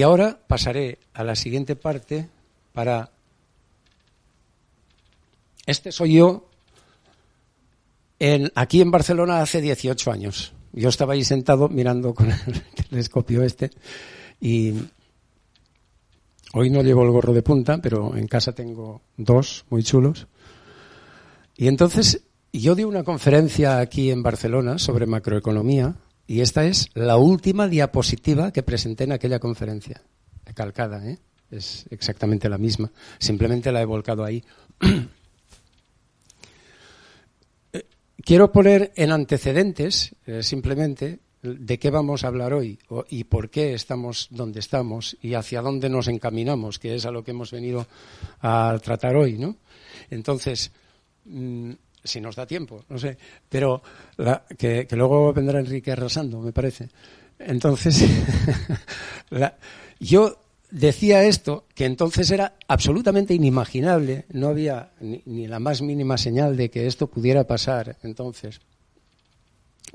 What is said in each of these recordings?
Y ahora pasaré a la siguiente parte para... Este soy yo aquí en Barcelona hace 18 años. Yo estaba ahí sentado mirando con el telescopio este y hoy no llevo el gorro de punta, pero en casa tengo dos muy chulos. Y entonces yo di una conferencia aquí en Barcelona sobre macroeconomía y esta es la última diapositiva que presenté en aquella conferencia. Calcada, ¿eh? Es exactamente la misma. Simplemente la he volcado ahí. Eh, quiero poner en antecedentes, eh, simplemente, de qué vamos a hablar hoy y por qué estamos donde estamos y hacia dónde nos encaminamos, que es a lo que hemos venido a tratar hoy, ¿no? Entonces, mm, si nos da tiempo, no sé, pero que, luego vendrá Enrique arrasando, me parece. Entonces, yo decía esto, que entonces era absolutamente inimaginable, no había ni, la más mínima señal de que esto pudiera pasar entonces.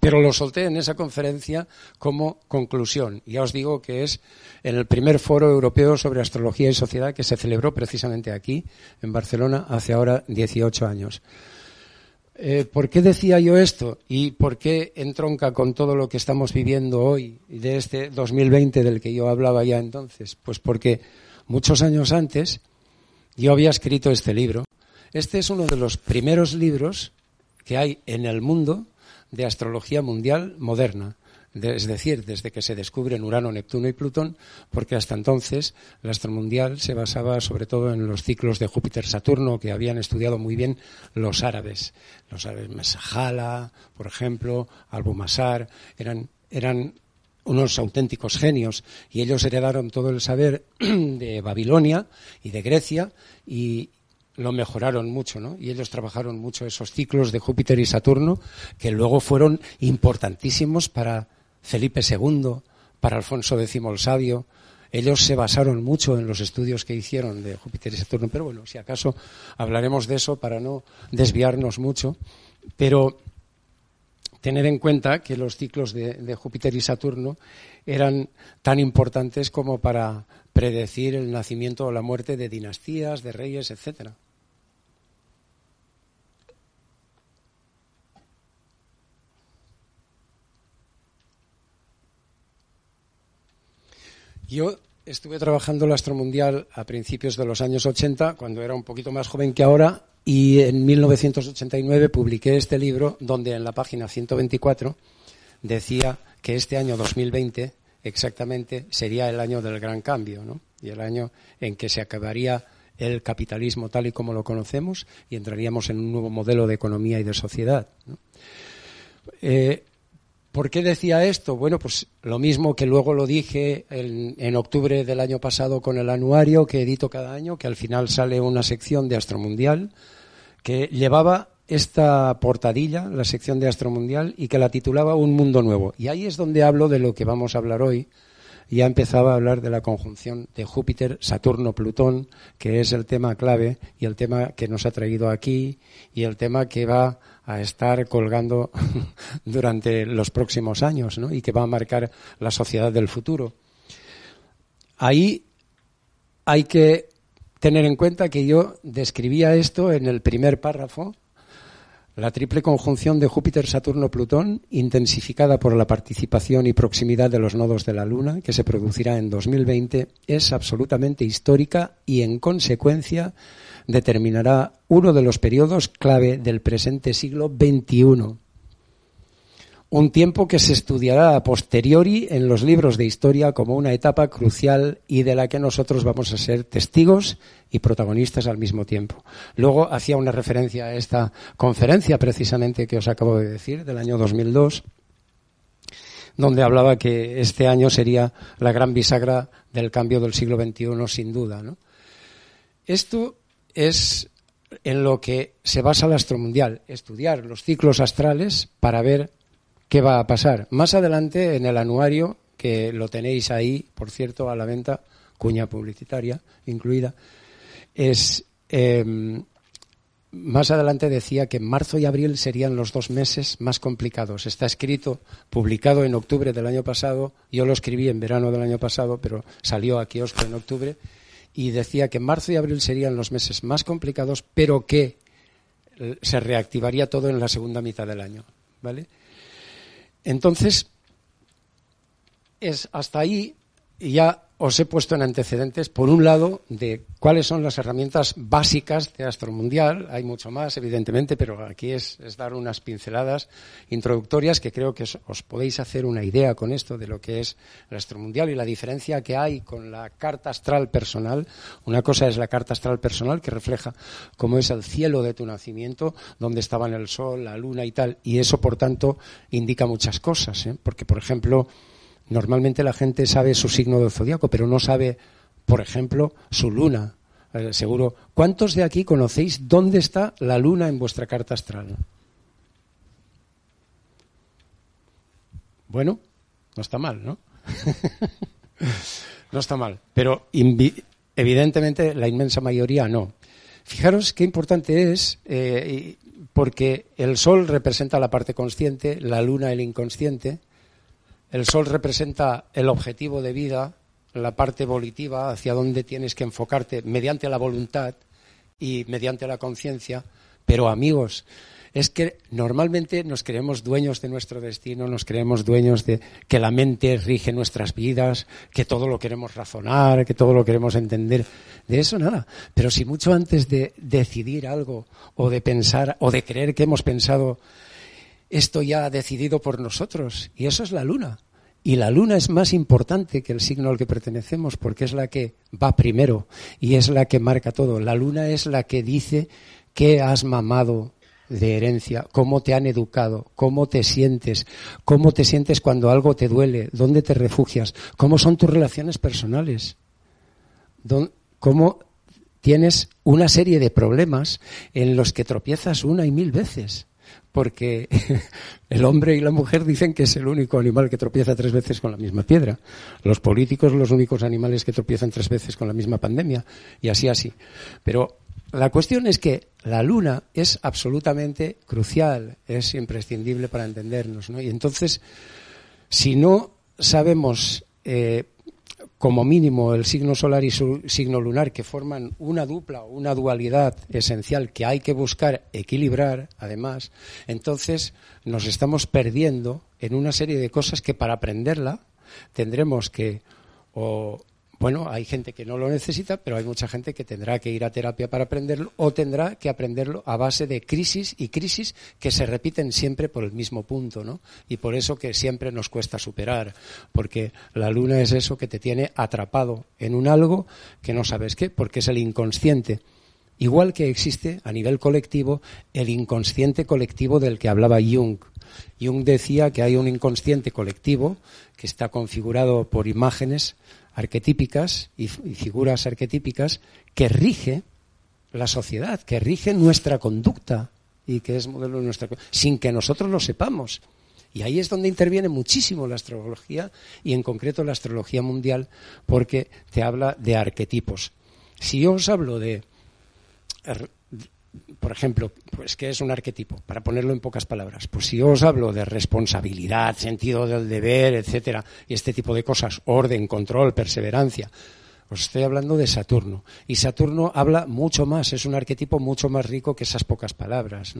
Pero lo solté en esa conferencia como conclusión. Ya os digo que es en el primer foro europeo sobre astrología y sociedad que se celebró precisamente aquí, en Barcelona, hace ahora 18 años. Eh, ¿Por qué decía yo esto? ¿Y por qué entronca con todo lo que estamos viviendo hoy, de este 2020 del que yo hablaba ya entonces? Pues porque muchos años antes yo había escrito este libro. Este es uno de los primeros libros que hay en el mundo de astrología mundial moderna es decir, desde que se descubren Urano, Neptuno y Plutón, porque hasta entonces el astromundial se basaba sobre todo en los ciclos de Júpiter-Saturno que habían estudiado muy bien los árabes. Los árabes Mesajala, por ejemplo, Albumasar, eran, eran unos auténticos genios y ellos heredaron todo el saber de Babilonia y de Grecia y, lo mejoraron mucho, ¿no? Y ellos trabajaron mucho esos ciclos de Júpiter y Saturno que luego fueron importantísimos para Felipe II, para Alfonso X el Sabio. Ellos se basaron mucho en los estudios que hicieron de Júpiter y Saturno, pero bueno, si acaso hablaremos de eso para no desviarnos mucho. Pero tener en cuenta que los ciclos de, de Júpiter y Saturno eran tan importantes como para predecir el nacimiento o la muerte de dinastías, de reyes, etcétera. Yo estuve trabajando el astromundial a principios de los años 80, cuando era un poquito más joven que ahora, y en 1989 publiqué este libro donde en la página 124 decía que este año 2020 exactamente sería el año del gran cambio, ¿no? Y el año en que se acabaría el capitalismo tal y como lo conocemos y entraríamos en un nuevo modelo de economía y de sociedad. Eh, ¿Por qué decía esto? Bueno, pues lo mismo que luego lo dije en, octubre del año pasado con el anuario que edito cada año, que al final sale una sección de Astromundial que llevaba esta portadilla, la sección de Astromundial, y que la titulaba Un Mundo Nuevo. Y ahí es donde hablo de lo que vamos a hablar hoy. Ya empezaba a hablar de la conjunción de Júpiter, Saturno, Plutón, que es el tema clave y el tema que nos ha traído aquí y el tema que va a estar colgando durante los próximos años ¿no? y que va a marcar la sociedad del futuro. Ahí hay que tener en cuenta que yo describía esto en el primer párrafo, la triple conjunción de Júpiter, Saturno, Plutón, intensificada por la participación y proximidad de los nodos de la Luna, que se producirá en 2020, es absolutamente histórica y, en consecuencia, determinará uno de los periodos clave del presente siglo XXI. Un tiempo que se estudiará a posteriori en los libros de historia como una etapa crucial y de la que nosotros vamos a ser testigos y protagonistas al mismo tiempo. Luego hacía una referencia a esta conferencia precisamente que os acabo de decir del año 2002 donde hablaba que este año sería la gran bisagra del cambio del siglo XXI, sin duda. Esto es en lo que se basa el astromundial, estudiar los ciclos astrales para ver qué va a pasar. Más adelante, en el anuario, que lo tenéis ahí, por cierto, a la venta, cuña publicitaria incluida, es em, más adelante decía que marzo y abril serían los dos meses más complicados. Está escrito, publicado en octubre del año pasado. Yo lo escribí en verano del año pasado, pero salió a kiosco en octubre. Y decía que marzo y abril serían los meses más complicados, pero que eh, se reactivaría todo en la segunda mitad del año. ¿Vale? Entonces, es hasta ahí y ya os he puesto en antecedentes, por un lado, de cuáles son las herramientas básicas de Astromundial. Hay mucho más, evidentemente, pero aquí es, dar unas pinceladas introductorias que creo que os, podéis hacer una idea con esto de lo que es el Astromundial y la diferencia que hay con la carta astral personal. Una cosa es la carta astral personal que refleja cómo es el cielo de tu nacimiento, dónde estaban el sol, la luna y tal, y eso, por tanto, indica muchas cosas. ¿eh? Porque, por ejemplo, Normalmente la gente sabe su signo del zodiaco, pero no sabe, por ejemplo, su luna. Eh, seguro. ¿Cuántos de aquí conocéis dónde está la luna en vuestra carta astral? Bueno, no está mal, ¿no? no está mal. Pero evidentemente la inmensa mayoría no. Fijaros qué importante es, eh, porque el Sol representa la parte consciente, la Luna el inconsciente, el sol representa el objetivo de vida, la parte volitiva, hacia donde tienes que enfocarte mediante la voluntad y mediante la conciencia. Pero amigos, es que normalmente nos creemos dueños de nuestro destino, nos creemos dueños de que la mente rige nuestras vidas, que todo lo queremos razonar, que todo lo queremos entender. De eso nada. Pero si mucho antes de decidir algo o de pensar o de creer que hemos pensado esto ya ha decidido por nosotros. Y eso es la luna. Y la luna es más importante que el signo al que pertenecemos porque es la que va primero y es la que marca todo. La luna es la que dice qué has mamado de herencia, cómo te han educado, cómo te sientes, cómo te sientes cuando algo te duele, dónde te refugias, cómo son tus relaciones personales, cómo tienes una serie de problemas en los que tropiezas una y mil veces porque el hombre y la mujer dicen que es el único animal que tropieza tres veces con la misma piedra. Los políticos los únicos animales que tropiezan tres veces con la misma pandemia y así así. Pero la cuestión es que la luna es absolutamente crucial, es imprescindible para entendernos, ¿no? Y entonces, si no sabemos eh, como mínimo el signo solar y su signo lunar, que forman una dupla o una dualidad esencial que hay que buscar equilibrar, además, entonces nos estamos perdiendo en una serie de cosas que para aprenderla tendremos que o bueno, hay gente que no lo necesita, pero hay mucha gente que tendrá que ir a terapia para aprenderlo o tendrá que aprenderlo a base de crisis y crisis que se repiten siempre por el mismo punto, ¿no? Y por eso que siempre nos cuesta superar, porque la luna es eso que te tiene atrapado en un algo que no sabes qué, porque es el inconsciente. Igual que existe a nivel colectivo el inconsciente colectivo del que hablaba Jung. Jung decía que hay un inconsciente colectivo que está configurado por imágenes arquetípicas y, figuras arquetípicas que rige la sociedad, que rige nuestra conducta y que es modelo de nuestra sin que nosotros lo sepamos. Y ahí es donde interviene muchísimo la astrología y en concreto la astrología mundial porque te habla de arquetipos. Si yo os hablo de por ejemplo, pues ¿qué es un arquetipo? Para ponerlo en pocas palabras. Pues si yo os hablo de responsabilidad, sentido del deber, etcétera, y este tipo de cosas, orden, control, perseverancia, os estoy hablando de Saturno. Y Saturno habla mucho más, es un arquetipo mucho más rico que esas pocas palabras.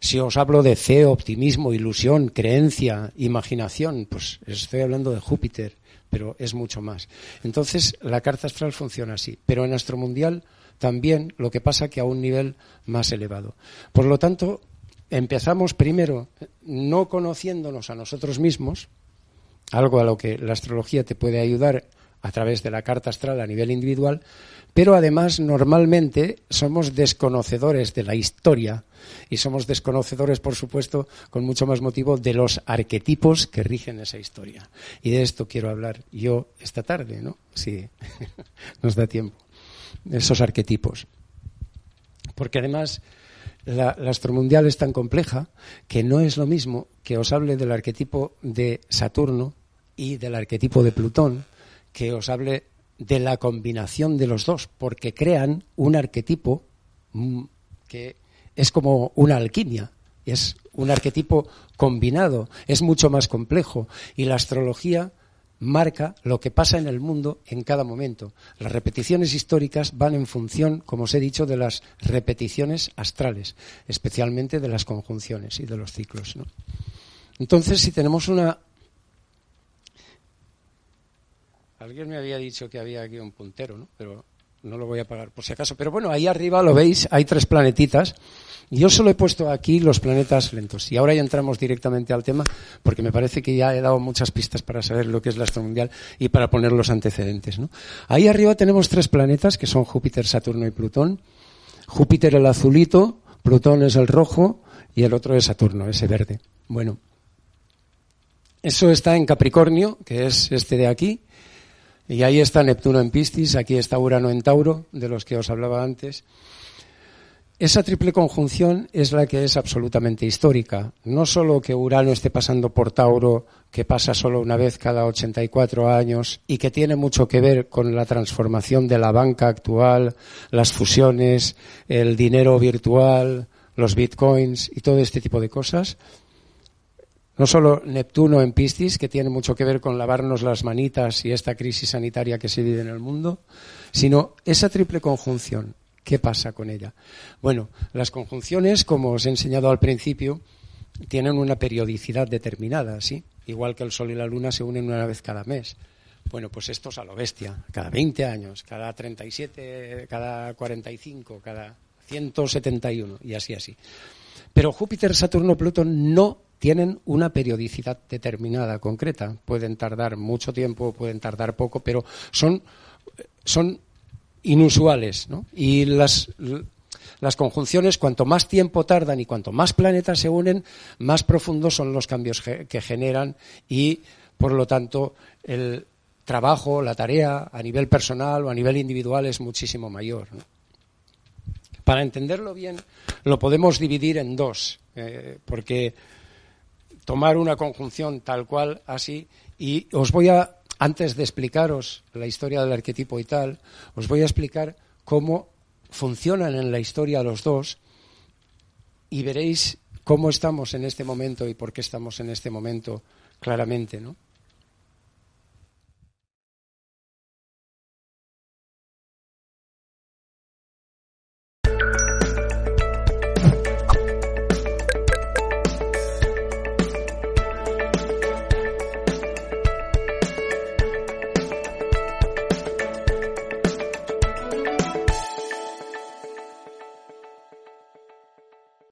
Si os hablo de fe, optimismo, ilusión, creencia, imaginación, pues estoy hablando de Júpiter, pero es mucho más. Entonces, la carta astral funciona así. Pero en nuestro mundial también, lo que pasa que a un nivel más elevado. Por lo tanto, empezamos primero no conociéndonos a nosotros mismos, algo a lo que la astrología te puede ayudar a través de la carta astral a nivel individual, pero además normalmente somos desconocedores de la historia y somos desconocedores, por supuesto, con mucho más motivo de los arquetipos que rigen esa historia. Y de esto quiero hablar yo esta tarde, ¿no? Si nos da tiempo esos arquetipos. Porque además la, la, astromundial es tan compleja que no es lo mismo que os hable del arquetipo de Saturno y del arquetipo de Plutón, que os hable de la combinación de los dos, porque crean un arquetipo mm, que es como una alquimia, es un arquetipo combinado, es mucho más complejo y la astrología marca lo que pasa en el mundo en cada momento. Las repeticiones históricas van en función, como os he dicho, de las repeticiones astrales, especialmente de las conjunciones y de los ciclos. Entonces, si tenemos una... Alguien me había dicho que había aquí un puntero, ¿no? Pero no lo voy a pagar por si acaso. Pero bueno, ahí arriba lo veis, hay tres planetitas. Yo solo he puesto aquí los planetas lentos. Y ahora ya entramos directamente al tema, porque me parece que ya he dado muchas pistas para saber lo que es la astromundial y para poner los antecedentes. ¿no? Ahí arriba tenemos tres planetas, que son Júpiter, Saturno y Plutón. Júpiter el azulito, Plutón es el rojo y el otro es Saturno, ese verde. Bueno, eso está en Capricornio, que es este de aquí. Y ahí está Neptuno en Piscis, aquí está Urano en Tauro, de los que os hablaba antes. Esa triple conjunción es la que es absolutamente histórica. No solo que Urano esté pasando por Tauro, que pasa solo una vez cada 84 años y que tiene mucho que ver con la transformación de la banca actual, las fusiones, el dinero virtual, los bitcoins y todo este tipo de cosas, no solo Neptuno en Piscis, que tiene mucho que ver con lavarnos las manitas y esta crisis sanitaria que se vive en el mundo, sino esa triple conjunción. ¿Qué pasa con ella? Bueno, las conjunciones, como os he enseñado al principio, tienen una periodicidad determinada, ¿sí? Igual que el Sol y la Luna se unen una vez cada mes. Bueno, pues esto es a lo bestia. Cada 20 años, cada 37, cada 45, cada 171 y así, así. Pero Júpiter, Saturno, Plutón no tienen una periodicidad determinada, concreta. Pueden tardar mucho tiempo, pueden tardar poco, pero son, son inusuales. ¿no? Y las, las conjunciones, cuanto más tiempo tardan y cuanto más planetas se unen, más profundos son los cambios que generan y, por lo tanto, el trabajo, la tarea a nivel personal o a nivel individual es muchísimo mayor. Para entenderlo bien, lo podemos dividir en dos, eh, porque tomar una conjunción tal cual así y os voy a antes de explicaros la historia del arquetipo y tal, os voy a explicar cómo funcionan en la historia los dos y veréis cómo estamos en este momento y por qué estamos en este momento claramente, ¿no?